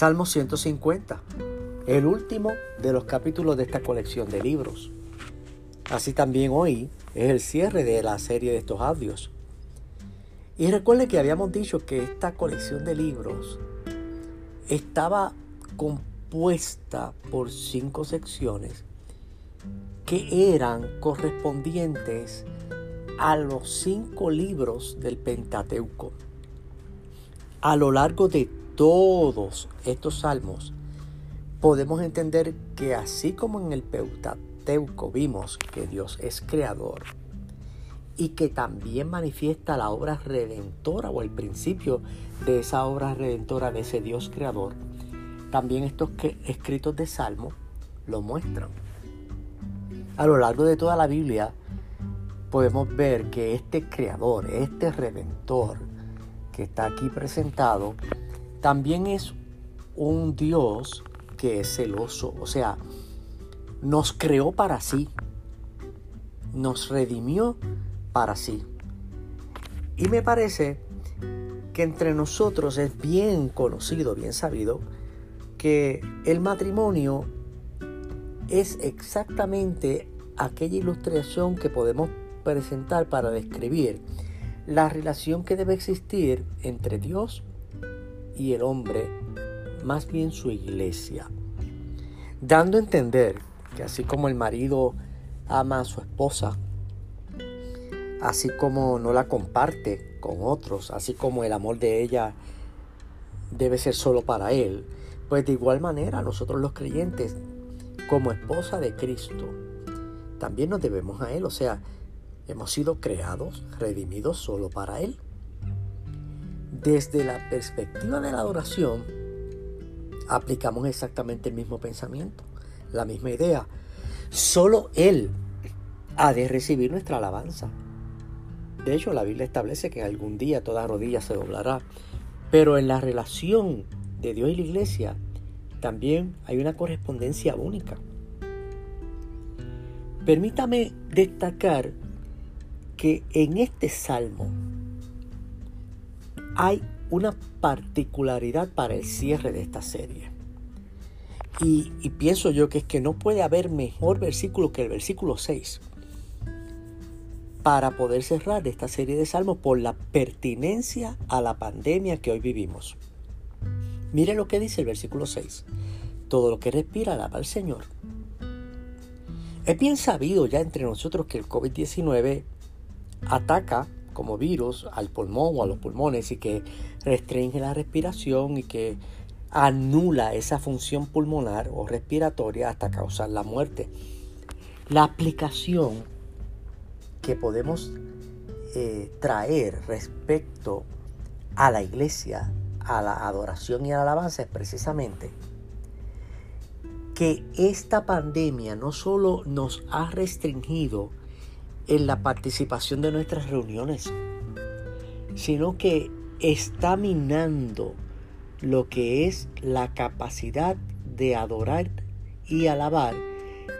Salmo 150, el último de los capítulos de esta colección de libros. Así también hoy es el cierre de la serie de estos audios. Y recuerde que habíamos dicho que esta colección de libros estaba compuesta por cinco secciones que eran correspondientes a los cinco libros del Pentateuco. A lo largo de todos estos salmos, podemos entender que así como en el Pentateuco vimos que Dios es creador y que también manifiesta la obra redentora o el principio de esa obra redentora de ese Dios creador, también estos escritos de Salmo lo muestran. A lo largo de toda la Biblia podemos ver que este creador, este redentor que está aquí presentado, también es un Dios que es celoso, o sea, nos creó para sí, nos redimió para sí. Y me parece que entre nosotros es bien conocido, bien sabido, que el matrimonio es exactamente aquella ilustración que podemos presentar para describir la relación que debe existir entre Dios y el hombre, más bien su iglesia, dando a entender que así como el marido ama a su esposa, así como no la comparte con otros, así como el amor de ella debe ser solo para él, pues de igual manera nosotros los creyentes, como esposa de Cristo, también nos debemos a Él, o sea, hemos sido creados, redimidos solo para Él. Desde la perspectiva de la adoración, aplicamos exactamente el mismo pensamiento, la misma idea. Solo Él ha de recibir nuestra alabanza. De hecho, la Biblia establece que algún día toda rodilla se doblará. Pero en la relación de Dios y la iglesia también hay una correspondencia única. Permítame destacar que en este salmo hay una particularidad para el cierre de esta serie. Y, pienso yo que es que no puede haber mejor versículo que el versículo 6 para poder cerrar esta serie de salmos por la pertinencia a la pandemia que hoy vivimos. Mire lo que dice el versículo 6. Todo lo que respira alaba al Señor. Es bien sabido ya entre nosotros que el COVID-19 ataca como virus al pulmón o a los pulmones y que restringe la respiración y que anula esa función pulmonar o respiratoria hasta causar la muerte. La aplicación que podemos eh, traer respecto a la iglesia, a la adoración y a la alabanza es precisamente que esta pandemia no solo nos ha restringido en la participación de nuestras reuniones, sino que está minando lo que es la capacidad de adorar y alabar,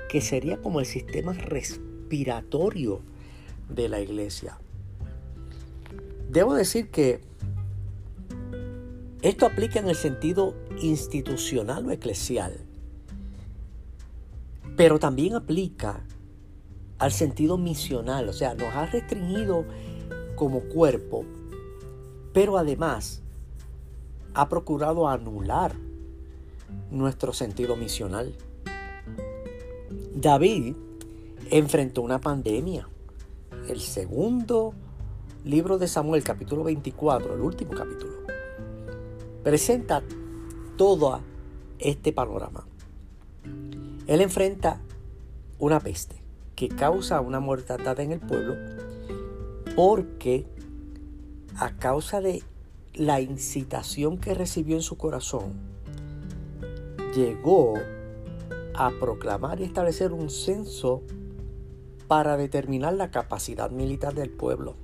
que sería como el sistema respiratorio de la iglesia. Debo decir que esto aplica en el sentido institucional o eclesial, pero también aplica al sentido misional, o sea, nos ha restringido como cuerpo, pero además ha procurado anular nuestro sentido misional. David enfrentó una pandemia. El segundo libro de Samuel, capítulo 24, el último capítulo, presenta todo este panorama. Él enfrenta una peste que causa una mortandad en el pueblo porque a causa de la incitación que recibió en su corazón, llegó a proclamar y establecer un censo para determinar la capacidad militar del pueblo.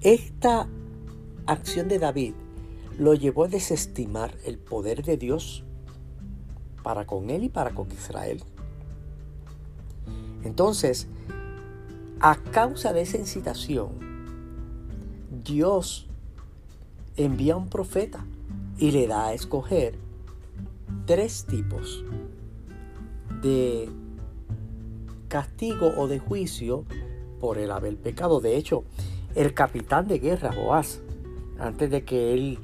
Esta acción de David lo llevó a desestimar el poder de Dios para con él y para con Israel. Entonces, a causa de esa incitación, Dios envía un profeta y le da a escoger tres tipos de castigo o de juicio por el haber pecado. De hecho, el capitán de guerra, Joás, antes de que él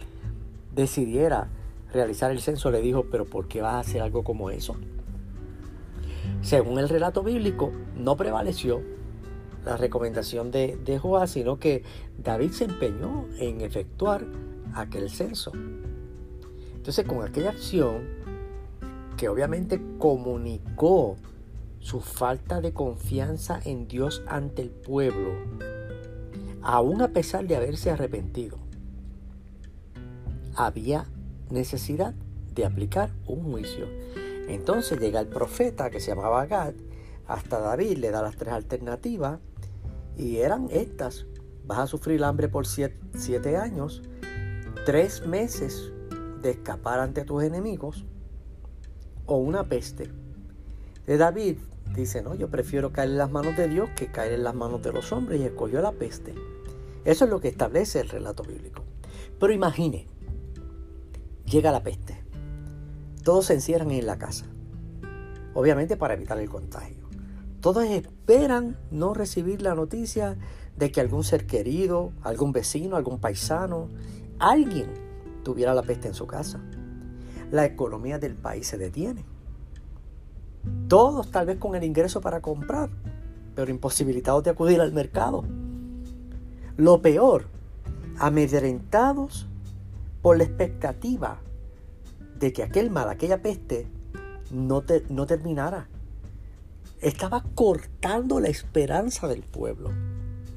decidiera realizar el censo, le dijo, pero ¿por qué vas a hacer algo como eso? Según el relato bíblico, no prevaleció la recomendación de, de sino que David se empeñó en efectuar aquel censo. Entonces, con aquella acción, que obviamente comunicó su falta de confianza en Dios ante el pueblo, aún a pesar de haberse arrepentido, había necesidad de aplicar un juicio. Entonces llega el profeta que se llamaba Gad, hasta David le da las tres alternativas y eran estas. Vas a sufrir hambre por siete, siete años, tres meses de escapar ante tus enemigos o una peste. De David dice, no, yo prefiero caer en las manos de Dios que caer en las manos de los hombres y escogió la peste. Eso es lo que establece el relato bíblico. Pero imagine, llega la peste. Todos se encierran en la casa, obviamente para evitar el contagio. Todos esperan no recibir la noticia de que algún ser querido, algún vecino, algún paisano, alguien tuviera la peste en su casa. La economía del país se detiene. Todos tal vez con el ingreso para comprar, pero imposibilitados de acudir al mercado. Lo peor, amedrentados por la expectativa de que aquel mal, aquella peste, no, no terminara. Estaba cortando la esperanza del pueblo.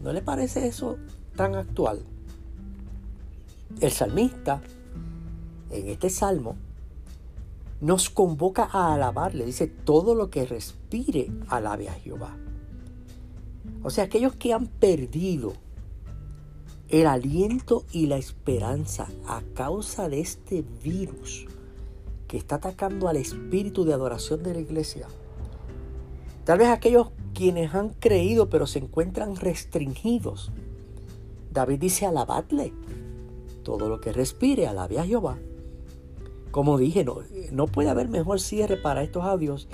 ¿No le parece eso tan actual? El salmista, en este salmo, nos convoca a alabarle. Dice, todo lo que respire, alabe a Jehová. O sea, aquellos que han perdido el aliento y la esperanza a causa de este virus que está atacando al espíritu de adoración de la iglesia. Tal vez aquellos quienes han creído pero se encuentran restringidos. David dice, alabadle. Todo lo que respire, alabe a Jehová. Como dije, no, no puede haber mejor cierre para estos audios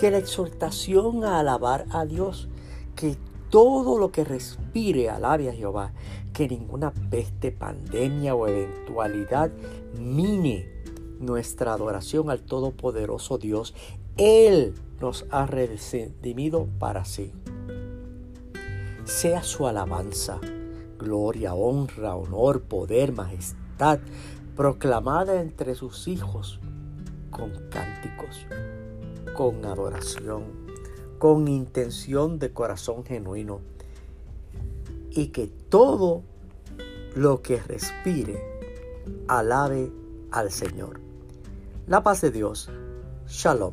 que la exhortación a alabar a Dios, que todo lo que respire alabe a Jehová, que ninguna peste, pandemia o eventualidad mine nuestra adoración al Todopoderoso Dios. Él nos ha redimido para sí. Sea su alabanza, gloria, honra, honor, poder, majestad, proclamada entre sus hijos con cánticos, con adoración, con intención de corazón genuino. Y que todo lo que respire alabe al Señor. La paz de Dios. Shalom.